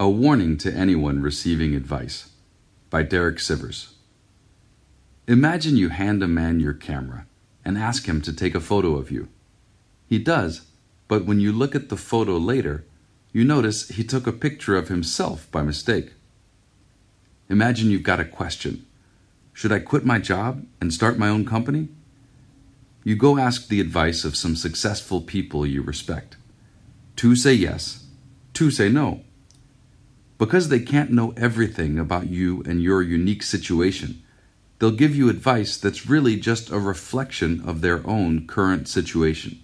A Warning to Anyone Receiving Advice by Derek Sivers. Imagine you hand a man your camera and ask him to take a photo of you. He does, but when you look at the photo later, you notice he took a picture of himself by mistake. Imagine you've got a question Should I quit my job and start my own company? You go ask the advice of some successful people you respect. Two say yes, two say no. Because they can't know everything about you and your unique situation, they'll give you advice that's really just a reflection of their own current situation.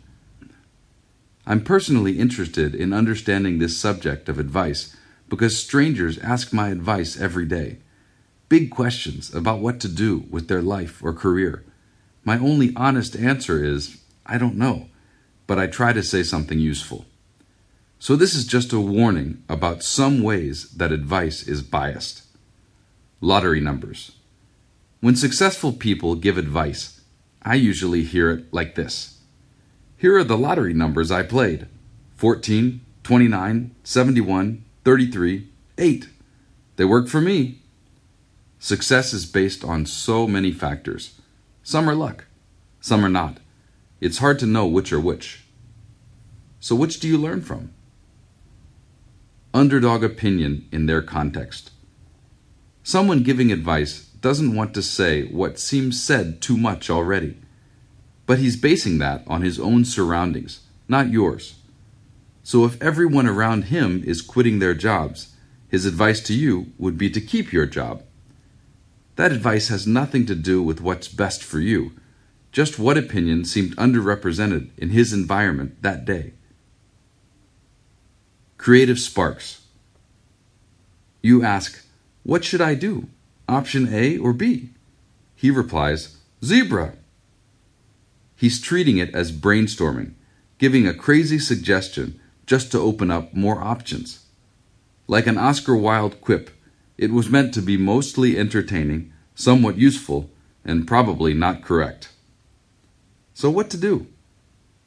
I'm personally interested in understanding this subject of advice because strangers ask my advice every day. Big questions about what to do with their life or career. My only honest answer is, I don't know, but I try to say something useful. So, this is just a warning about some ways that advice is biased. Lottery numbers. When successful people give advice, I usually hear it like this Here are the lottery numbers I played 14, 29, 71, 33, 8. They work for me. Success is based on so many factors. Some are luck, some are not. It's hard to know which are which. So, which do you learn from? Underdog opinion in their context. Someone giving advice doesn't want to say what seems said too much already, but he's basing that on his own surroundings, not yours. So if everyone around him is quitting their jobs, his advice to you would be to keep your job. That advice has nothing to do with what's best for you, just what opinion seemed underrepresented in his environment that day. Creative sparks. You ask, What should I do? Option A or B? He replies, Zebra. He's treating it as brainstorming, giving a crazy suggestion just to open up more options. Like an Oscar Wilde quip, it was meant to be mostly entertaining, somewhat useful, and probably not correct. So, what to do?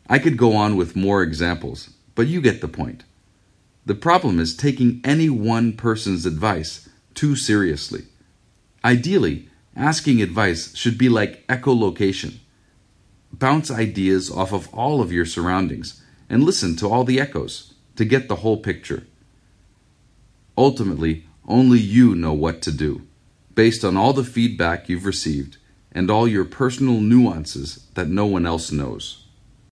I could go on with more examples, but you get the point. The problem is taking any one person's advice too seriously. Ideally, asking advice should be like echolocation. Bounce ideas off of all of your surroundings and listen to all the echoes to get the whole picture. Ultimately, only you know what to do, based on all the feedback you've received and all your personal nuances that no one else knows.